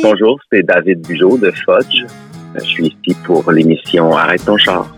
Bonjour, c'est David Bugeaud de Fudge. Je suis ici pour l'émission Arrête ton char.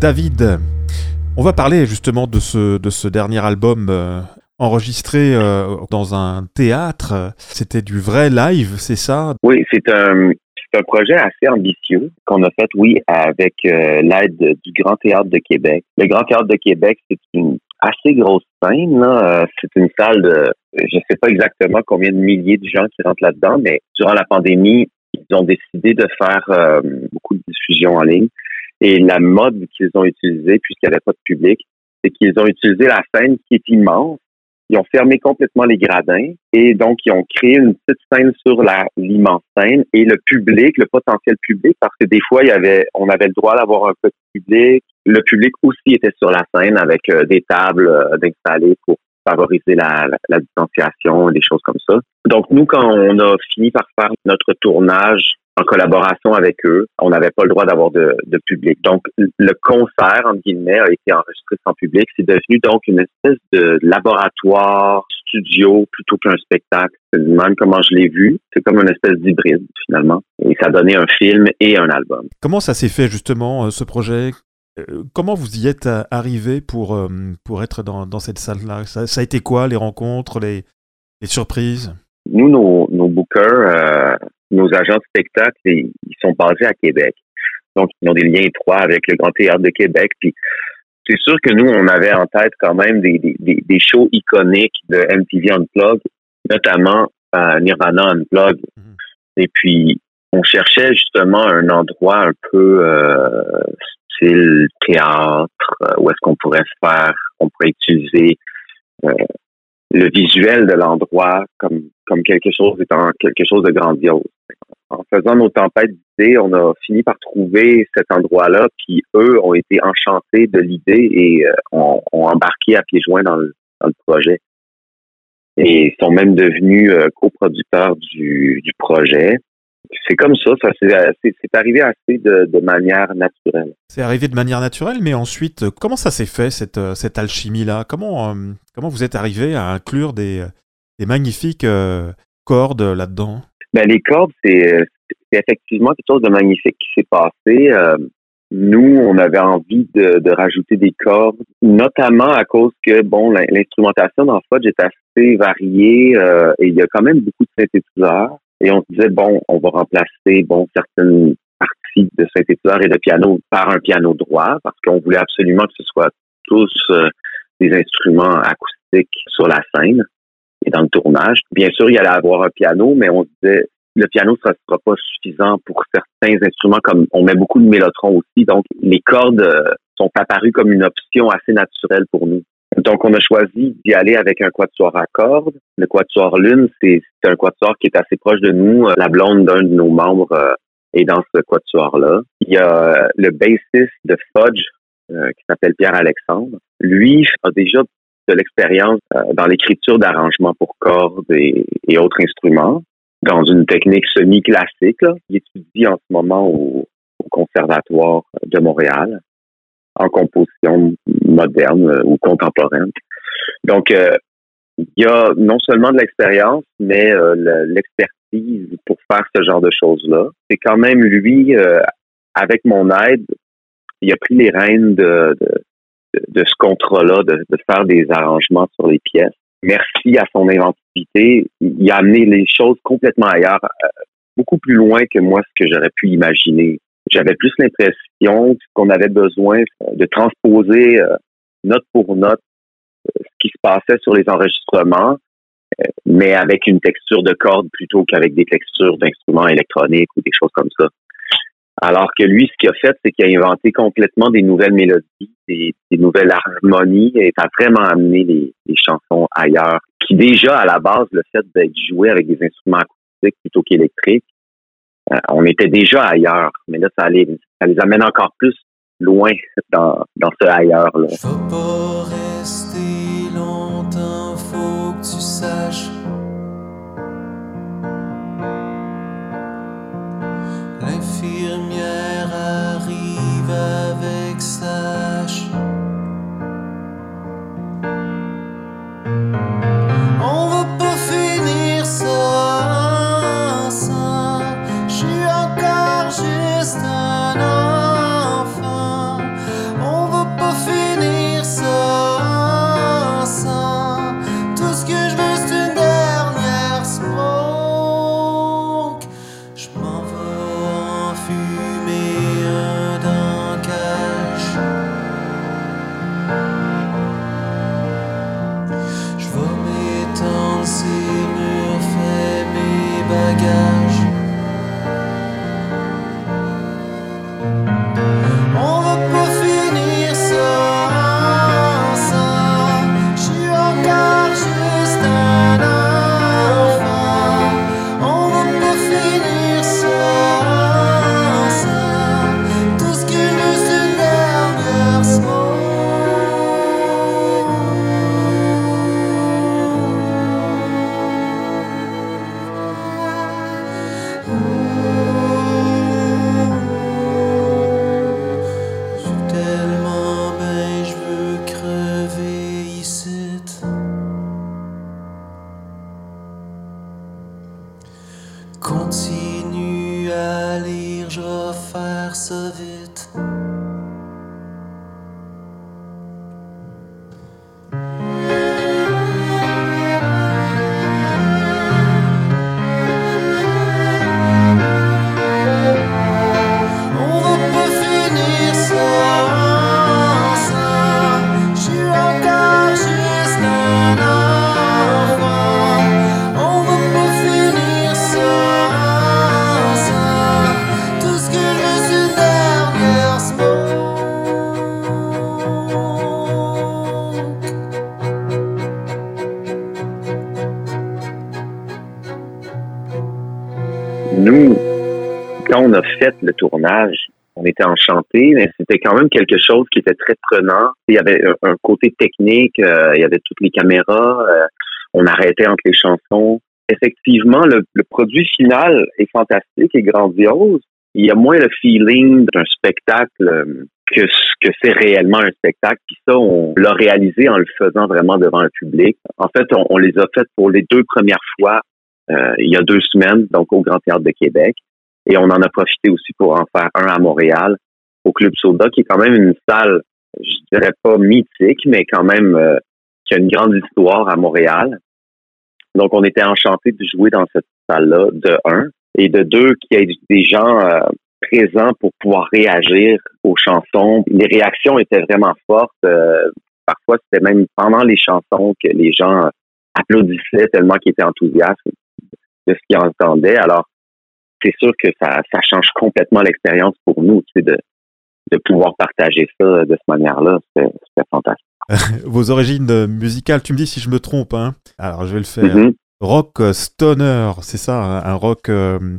David, on va parler justement de ce, de ce dernier album euh, enregistré euh, dans un théâtre. C'était du vrai live, c'est ça? Oui, c'est un, un projet assez ambitieux qu'on a fait, oui, avec euh, l'aide du Grand Théâtre de Québec. Le Grand Théâtre de Québec, c'est une assez grosse scène. C'est une salle de, je ne sais pas exactement combien de milliers de gens qui rentrent là-dedans, mais durant la pandémie, ils ont décidé de faire beaucoup de diffusion en ligne. Et la mode qu'ils ont utilisée, puisqu'il n'y avait pas de public, c'est qu'ils ont utilisé la scène qui est immense. Ils ont fermé complètement les gradins et donc ils ont créé une petite scène sur l'immense scène et le public, le potentiel public, parce que des fois il y avait, on avait le droit d'avoir un petit public. Le public aussi était sur la scène avec euh, des tables euh, installées pour favoriser la, la, la distanciation, des choses comme ça. Donc nous, quand on a fini par faire notre tournage en collaboration avec eux. On n'avait pas le droit d'avoir de, public. Donc, le concert, entre guillemets, a été enregistré sans public. C'est devenu donc une espèce de laboratoire, studio, plutôt qu'un spectacle. C'est même comment je l'ai vu. C'est comme une espèce d'hybride, finalement. Et ça donné un film et un album. Comment ça s'est fait, justement, euh, ce projet? Euh, comment vous y êtes arrivé pour, euh, pour être dans, dans cette salle-là? Ça, ça, a été quoi, les rencontres, les, les surprises? Nous, nos, nos bookers, nos agents de spectacle, ils sont basés à Québec. Donc, ils ont des liens étroits avec le Grand Théâtre de Québec. Puis, c'est sûr que nous, on avait en tête quand même des, des, des shows iconiques de MTV Unplugged, notamment euh, Nirvana Unplugged. Mm-hmm. Et puis, on cherchait justement un endroit un peu euh, style théâtre, euh, où est-ce qu'on pourrait faire, on pourrait utiliser euh, le visuel de l'endroit comme comme quelque chose étant quelque chose de grandiose. En faisant nos tempêtes d'idées, on a fini par trouver cet endroit-là, puis eux ont été enchantés de l'idée et euh, ont, embarqué à pieds joints dans le, dans le projet. Et sont même devenus euh, coproducteurs du, du projet. C'est comme ça, ça c'est arrivé assez de, manière naturelle. C'est arrivé de manière naturelle, mais ensuite, comment ça s'est fait cette, cette alchimie-là? Comment comment vous êtes arrivé à inclure des, des magnifiques cordes là-dedans? Ben, les cordes, c'est effectivement quelque chose de magnifique qui s'est passé. Nous, on avait envie de, de, rajouter des cordes, notamment à cause que, bon, l'instrumentation dans Fudge est assez variée euh, et il y a quand même beaucoup de synthétiseurs. Et on se disait, bon, on va remplacer, bon, certaines parties de synthétiseurs et de piano par un piano droit parce qu'on voulait absolument que ce soit tous euh, des instruments acoustiques sur la scène et dans le tournage. Bien sûr, il y allait avoir un piano, mais on se disait, le piano, ça ne sera pas suffisant pour certains instruments, comme on met beaucoup de mélotron aussi. Donc, les cordes euh, sont apparues comme une option assez naturelle pour nous. Donc, on a choisi d'y aller avec un quatuor à cordes. Le quatuor lune, c'est un quatuor qui est assez proche de nous. La blonde d'un de nos membres euh, est dans ce quatuor-là. Il y a euh, le bassiste de Fudge, qui s'appelle Pierre-Alexandre. Lui a déjà de l'expérience dans l'écriture d'arrangements pour cordes et autres instruments dans une technique semi-classique. Il étudie en ce moment au, Conservatoire de Montréal en composition moderne euh, ou contemporaine. Donc, euh, il y a non seulement de l'expérience, mais euh, l'expertise pour faire ce genre de choses-là. C'est quand même lui, avec mon aide, il a pris les rênes de, ce contrat-là, de, faire des arrangements sur les pièces merci à son inventivité, il a amené les choses complètement ailleurs, beaucoup plus loin que moi ce que j'aurais pu imaginer. J'avais plus l'impression qu'on avait besoin de transposer euh, note pour note euh, ce qui se passait sur les enregistrements, mais avec une texture de corde plutôt qu'avec des textures d'instruments électroniques ou des choses comme ça. Alors que lui, ce qu'il a fait, c'est qu'il a inventé complètement des nouvelles mélodies, des, nouvelles harmonies et a vraiment amené les, chansons ailleurs. Qui déjà, à la base, le fait d'être joué avec des instruments acoustiques plutôt qu'électriques, euh, on était déjà ailleurs. Mais là, ça, les, ça les amène encore plus loin dans, dans ce ailleurs-là. Nous, quand on a fait le tournage, on était enchantés, mais c'était quand même quelque chose qui était très prenant. Il y avait un, côté technique, euh, il y avait toutes les caméras, euh, on arrêtait entre les chansons. effectivement, le, le produit final est fantastique et grandiose. Il y a moins le feeling d'un spectacle euh, que ce que c'est réellement un spectacle. Puis ça, on l'a réalisé en le faisant vraiment devant un public. En fait, on, on les a faites pour les deux premières fois euh, il y a deux semaines, donc au Grand Théâtre de Québec. Et on en a profité aussi pour en faire un à Montréal, au Club Soda, qui est quand même une salle, je dirais pas mythique, mais quand même euh, qui a une grande histoire à Montréal. Donc, on était enchantés de jouer dans cette salle-là, de un, et de deux, qu'il y ait des gens euh, présents pour pouvoir réagir aux chansons. Les réactions étaient vraiment fortes. Euh, parfois, c'était même pendant les chansons que les gens applaudissaient tellement qu'ils étaient enthousiastes de ce qu'ils entendaient. Alors, c'est sûr que ça, ça change complètement l'expérience pour nous, tu sais, de, de pouvoir partager ça de cette manière-là. C'était fantastique. Vos origines musicales, tu me dis si je me trompe, hein Alors, je vais le faire. Mhm. Rock euh, stoner, c'est ça, un, un rock euh,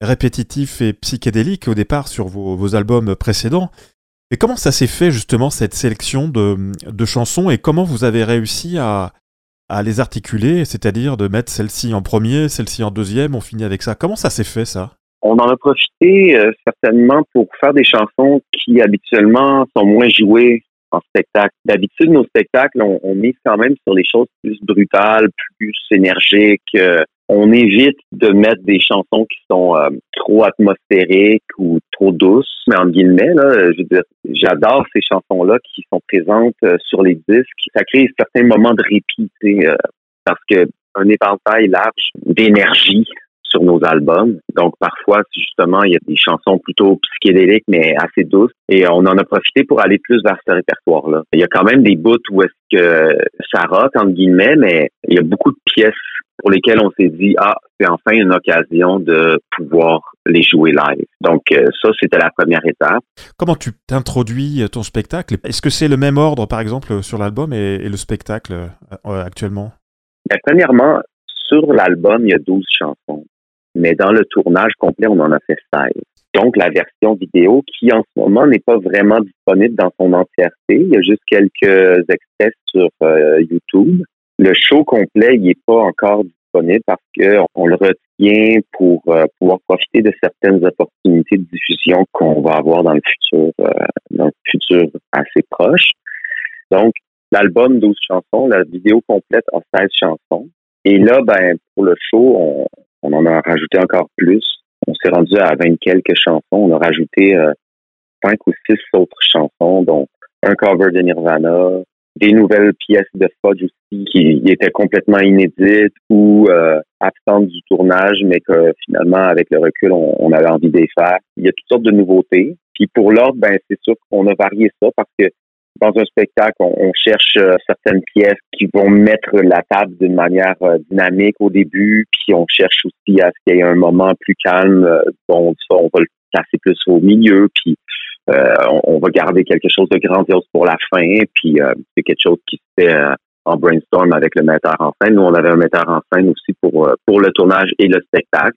répétitif et psychédélique au départ sur vos, vos albums précédents. Et comment ça s'est fait justement cette sélection de, de chansons et comment vous avez réussi à, à les articuler, c'est-à-dire de mettre celle-ci en premier, celle-ci en deuxième, on finit avec ça. Comment ça s'est fait ça? On en a profité euh, certainement pour faire des chansons qui habituellement sont moins jouées en spectacle. D'habitude, nos spectacles, on, mise quand même sur les choses plus brutales, plus énergiques. euh, on évite de mettre des chansons qui sont euh, trop atmosphériques ou trop douces, mais en guillemets, là, je veux dire, j'adore ces chansons-là qui sont présentes euh, sur les disques. Ça crée certains moments de répit, euh, parce que un éventail large d'énergie sur nos albums. Donc parfois, justement, il y a des chansons plutôt psychédéliques, mais assez douces. Et on en a profité pour aller plus vers ce répertoire-là. Il y a quand même des bouts où est-ce que ça rock, entre guillemets, mais il y a beaucoup de pièces pour lesquelles on s'est dit, ah, c'est enfin une occasion de pouvoir les jouer live. Donc euh, ça, c'était la première étape. Comment tu t'introduis ton spectacle? Est-ce que c'est le même ordre, par exemple, sur l'album et, et le spectacle euh, actuellement? Ben, premièrement, sur l'album, il y a 12 chansons. Mais dans le tournage complet, on en a fait 16. Donc, la version vidéo qui, en ce moment, n'est pas vraiment disponible dans son entièreté. Il y a juste quelques extraits sur euh, YouTube. Le show complet, il n'est pas encore parce que on le retient pour euh, pouvoir profiter de certaines opportunités de diffusion qu'on va avoir dans le futur, euh, dans le futur assez proche. Donc, l'album 12 chansons, la vidéo complète a 16 chansons. Et là, ben, pour le show, on, en a rajouté encore plus. On s'est rendu à 20 quelques chansons. On a rajouté euh, cinq ou six autres chansons, dont un cover de Nirvana, des nouvelles pièces de Fudge aussi qui étaient complètement inédites ou euh, absentes du tournage, mais que finalement, avec le recul, on, avait envie les faire. Il y a toutes sortes de nouveautés. Puis pour l'ordre, ben c'est sûr qu'on a varié ça parce que dans un spectacle, on, cherche euh, certaines pièces qui vont mettre la table d'une manière euh, dynamique au début, puis on cherche aussi à ce qu'il y ait un moment plus calme. euh, bon, ça, on va le placer plus au milieu, puis euh, on, on va garder quelque chose de grandiose pour la fin, puis euh, c'est quelque chose qui se fait euh, en brainstorm avec le metteur en scène. Nous, on avait un metteur en scène aussi pour euh, pour le tournage et le spectacle.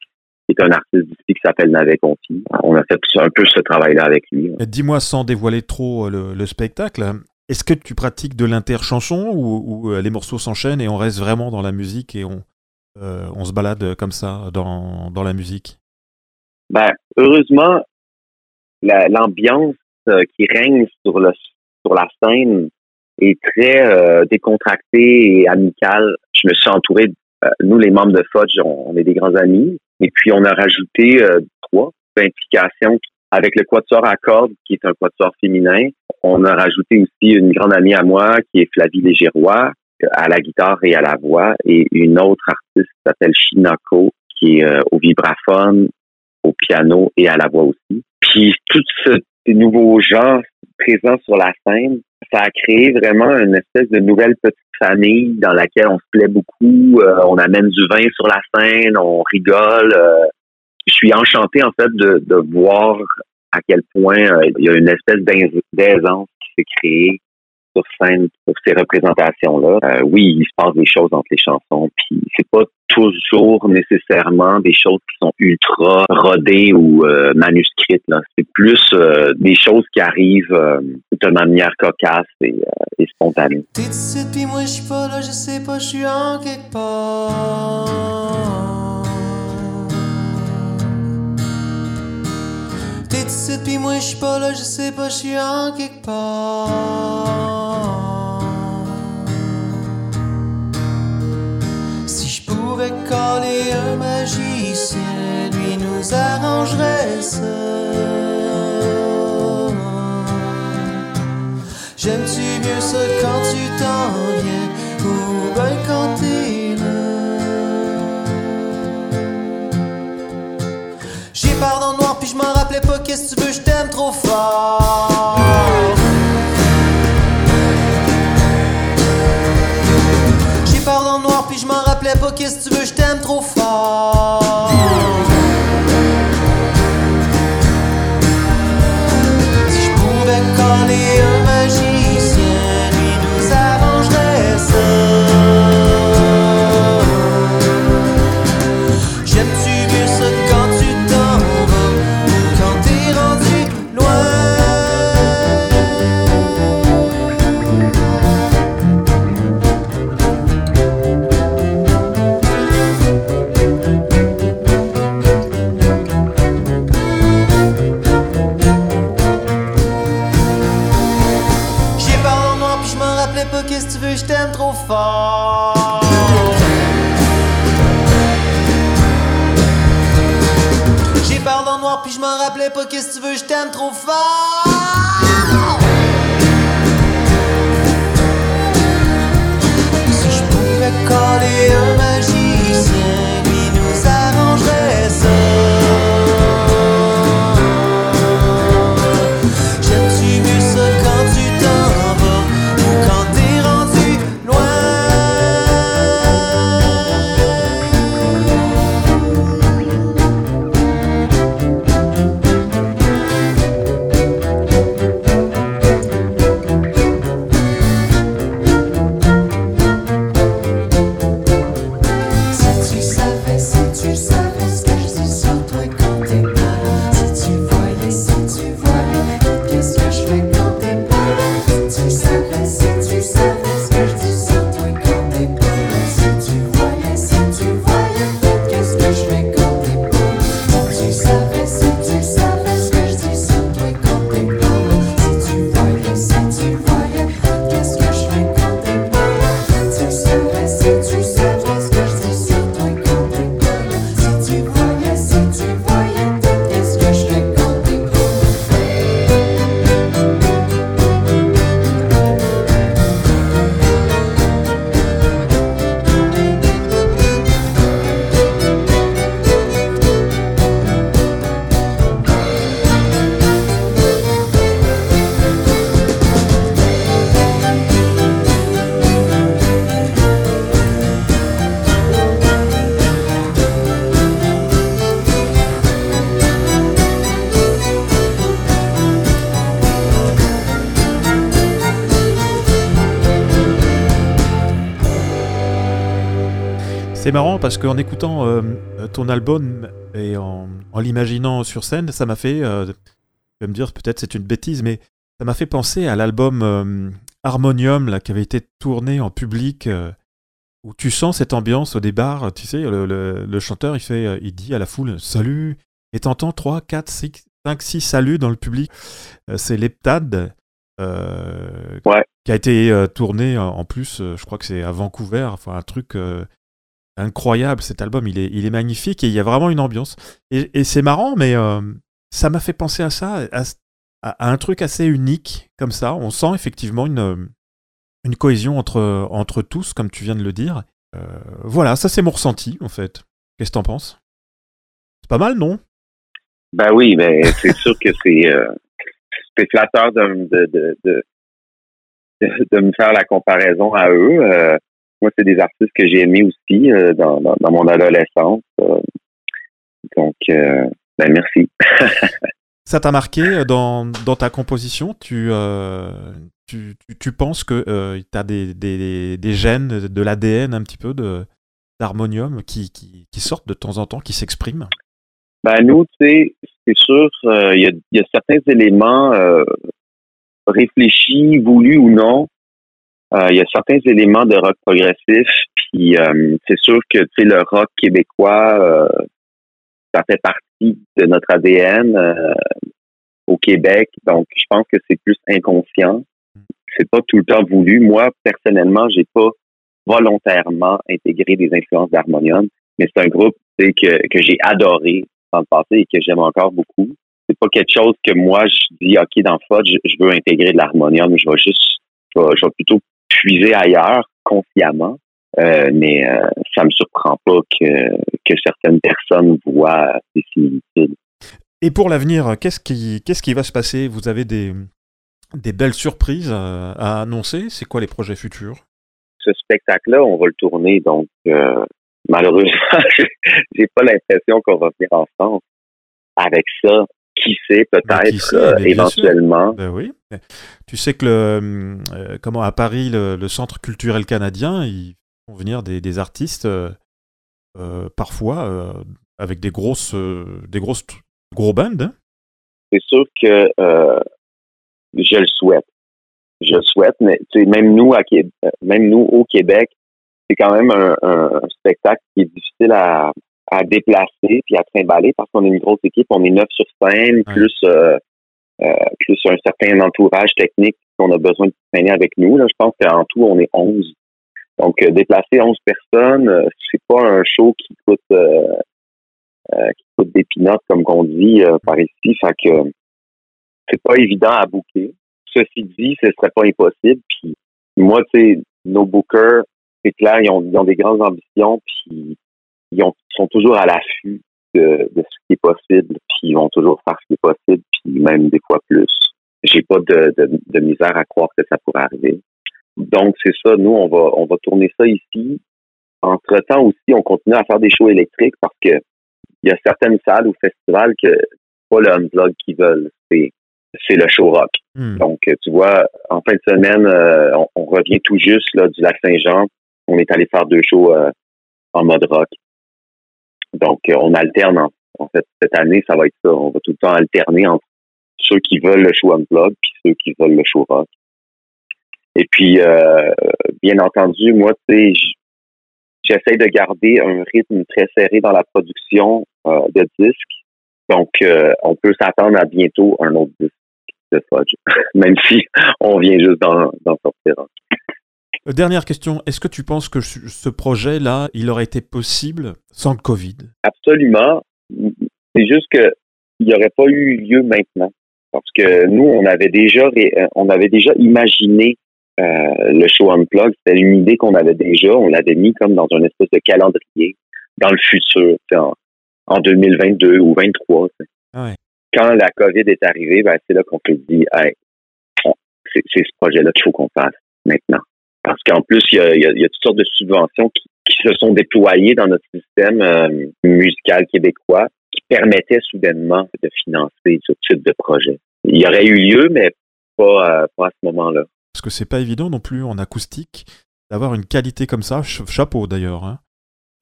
C'est un artiste d'ici qui s'appelle Navet Conti. On a fait un peu ce travail-là avec lui. Dis-moi sans dévoiler trop euh, le, le spectacle, est-ce que tu pratiques de l'inter-chanson ou, ou, euh, les morceaux s'enchaînent et on reste vraiment dans la musique et on, euh, on se balade comme ça dans, dans la musique? Ben, heureusement, l'ambiance euh, qui règne sur le sur la scène est très euh, décontractée et amicale. Je me suis entouré, euh, nous les membres de Fudge, on, est des grands amis, et puis on a rajouté euh, trois implications avec le quatuor à cordes, qui est un quatuor féminin. On a rajouté aussi une grande amie à moi, qui est Flavie Légérois, euh, à la guitare et à la voix, et une autre artiste qui s'appelle Shinako, qui est euh, au vibraphone, au piano et à la voix aussi. Puis tous ce- ces nouveaux gens présents sur la scène, ça a créé vraiment une espèce de nouvelle petite famille dans laquelle on se plaît beaucoup. Euh, on amène du vin sur la scène, on rigole. euh. je suis enchanté en fait de, de voir à quel point euh, il y a une espèce d'ais- d'aisance qui s'est créée sur scène pour ces représentations-là. Euh, oui, il se passe des choses entre les chansons, puis c'est pas toujours nécessairement des choses qui sont ultra rodées ou euh, manuscrites. Là. C'est plus euh, des choses qui arrivent euh, de manière cocasse et, euh, et spontanée. T'es ici pis moi je pas là, je sais pas, je suis en quelque part. T'es ici pis moi je pas là, je sais pas, je suis en quelque part. Coller un magicien, lui nous arrangerait ça. J'aime-tu mieux ça quand tu t'en viens ou ben quand t'es là? J'ai pardon noir puis je m'en rappelais pas qu'est-ce que tu veux, je t'aime trop fort. Rappelais pas qu'est-ce que tu veux, je t'aime trop fort. C'est marrant parce qu'en écoutant euh, ton album et en, en l'imaginant sur scène, ça m'a fait, euh, tu vas me dire peut-être c'est une bêtise, mais ça m'a fait penser à l'album euh, Harmonium là, qui avait été tourné en public, euh, où tu sens cette ambiance au départ, tu sais, le, le- le chanteur il, fait, il dit à la foule Salut Et t'entends 3, 4, 6, 5, 6 saluts dans le public. C'est l'Heptade. euh, Ouais. qui a été euh, tourné en- plus, euh, je crois que c'est à Vancouver, enfin un truc incroyable cet album, il est, il est magnifique et il y a vraiment une ambiance. Et, c'est marrant, mais euh, ça m'a fait penser à ça, à, un truc assez unique comme ça. On sent effectivement une, euh, une cohésion entre, entre tous, comme tu viens de le dire. Euh, voilà, ça c'est mon ressenti en fait. Qu'est-ce que t'en penses? C'est pas mal, non? Ben oui, mais c'est sûr que c'est euh, de, de, de, de- de me faire la comparaison à eux. Moi, c'est des artistes que j'ai aimés aussi euh, dans, dans, dans mon adolescence. euh, donc, euh, ben merci. Ça t'a marqué dans, dans ta composition? Tu, tu, tu, tu penses que tu as des, des, des gènes, de l'ADN un petit peu d'harmonium qui, qui, qui sortent de temps en temps, qui s'expriment? Ben nous, tu sais, c'est sûr, il y, a, y a certains éléments réfléchis, voulus ou non. Euh, Il y a certains éléments de rock progressif, puis euh, c'est sûr que tu sais le rock québécois, euh, ça fait partie de notre ADN au Québec, donc je pense que c'est plus inconscient. C'est pas tout le temps voulu. Moi personnellement, j'ai pas volontairement intégré des influences d'harmonium, mais c'est un groupe que que j'ai adoré dans le passé et que j'aime encore beaucoup. C'est pas quelque chose que moi je dis ok dans FOD, je, je veux intégrer de l'harmonium, je vais juste je vais plutôt puiser ailleurs consciemment. Euh, mais euh, ça me surprend pas que, que certaines personnes voient des similitudes. Et pour l'avenir, qu'est-ce qui, qu'est-ce qui va se passer? Vous avez des, des belles surprises à, à annoncer? C'est quoi les projets futurs? Ce spectacle-là, on va le tourner, donc euh, malheureusement, j'ai pas l'impression qu'on va venir en France avec ça. Qui sait, Ben, peut-être, sait, euh, éventuellement. Ben oui. Tu sais que le, euh, comment à Paris, le, le Centre culturel canadien, ils font venir des, des artistes euh, parfois avec des grosses, des grosses gros bands. hein. c'est sûr que je le souhaite. Je le souhaite, mais tu sais, même nous à Québec, même nous au Québec, c'est quand même un, un- un spectacle qui est difficile à, à déplacer puis à trimballer parce qu'on est une grosse équipe, on est neuf sur scène, Ouais. plus euh, euh, plus un certain entourage technique qu'on a besoin de traîner avec nous. Là, je pense qu'en tout, on est 11. Donc, euh, déplacer 11 personnes, euh, c'est pas un show qui coûte euh, euh, qui coûte des pinottes, comme qu'on dit par ici. Fait que c'est pas évident à booker. Ceci dit, ce serait pas impossible. Puis moi, tu sais, nos bookers, c'est clair, ils ont, ils ont des grandes ambitions, puis ils ont, sont toujours à l'affût de, de ce qui est possible, puis ils vont toujours faire ce qui est possible, puis même des fois plus. J'ai pas de, de, de misère à croire que ça pourrait arriver. Donc c'est ça, nous on va on va tourner ça ici. Entre temps aussi, on continue à faire des shows électriques parce que il y a certaines salles ou festivals que c'est pas le unplug qu'ils veulent, c'est c'est le show rock. Hmm. Donc, tu vois, en fin de semaine, euh, on, on revient tout juste là, du lac Saint-Jean. On est allé faire deux shows euh, en mode rock. Donc, euh, on alterne. En, en fait, cette année, ça va être ça. On va tout le temps alterner entre ceux qui veulent le show unplug puis ceux qui veulent le show rock. Et puis, euh, bien entendu, moi, tu sais, j'essaie de garder un rythme très serré dans la production euh, de disques. Donc, euh, on peut s'attendre à bientôt un autre disque de Fudge, même si on vient juste d'en sortir Dernière question, est-ce que tu penses que ce projet-là, il aurait été possible sans le Covid? Absolument. C'est juste que il n'y aurait pas eu lieu maintenant. Parce que nous, on avait déjà ré- euh, on avait déjà imaginé euh, le show Unplugged. C'était une idée qu'on avait déjà. On l'avait mis comme dans un espèce de calendrier dans le futur, en, en 2022 ou 2023. tu sais. Ah ouais. Quand la COVID est arrivée, ben, c'est là qu'on s'est dit, hey, c'est ce projet-là qu'il faut qu'on fasse maintenant. Parce qu'en plus, il y a, il y a- il y a toutes sortes de subventions qui, qui se sont déployées dans notre système euh, musical québécois qui permettaient soudainement de financer ce type de projet. Il y aurait eu lieu, mais pas, euh, pas à ce moment-là. Parce que c'est pas évident non plus en acoustique d'avoir une qualité comme ça. Ch- chapeau d'ailleurs. hein.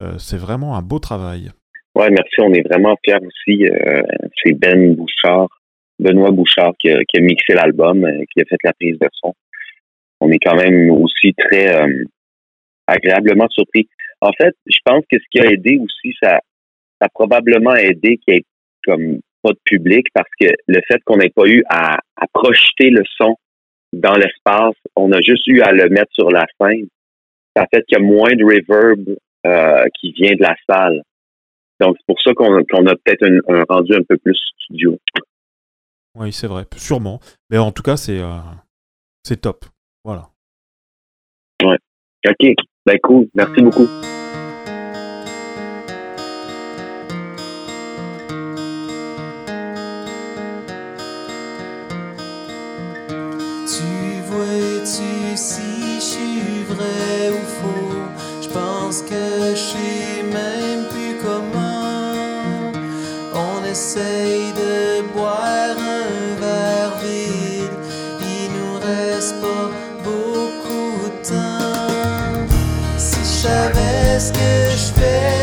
Euh, c'est vraiment un beau travail. Ouais, merci. On est vraiment fiers aussi. C'est Ben Bouchard, Benoît Bouchard qui a, qui a mixé l'album, qui a fait la prise de son. On est quand même aussi très euh, agréablement surpris. En fait, je pense que ce qui a aidé aussi, ça, ça a probablement aidé qu'il y ait comme pas de public parce que le fait qu'on n'ait pas eu à, projeter le son dans l'espace, on a juste eu à le mettre sur la scène. Ça fait qu'il y a moins de reverb euh, qui vient de la salle. Donc, c'est pour ça qu'on a peut-être un, rendu un peu plus studio. Oui, c'est vrai, sûrement. Mais en tout cas, c'est euh, c'est top. Voilà. OK. Ben, cool. Merci beaucoup. Tu vois-tu si je suis vrai ou faux? Je pense que je sais même plus comment. On essaye de qu'est-ce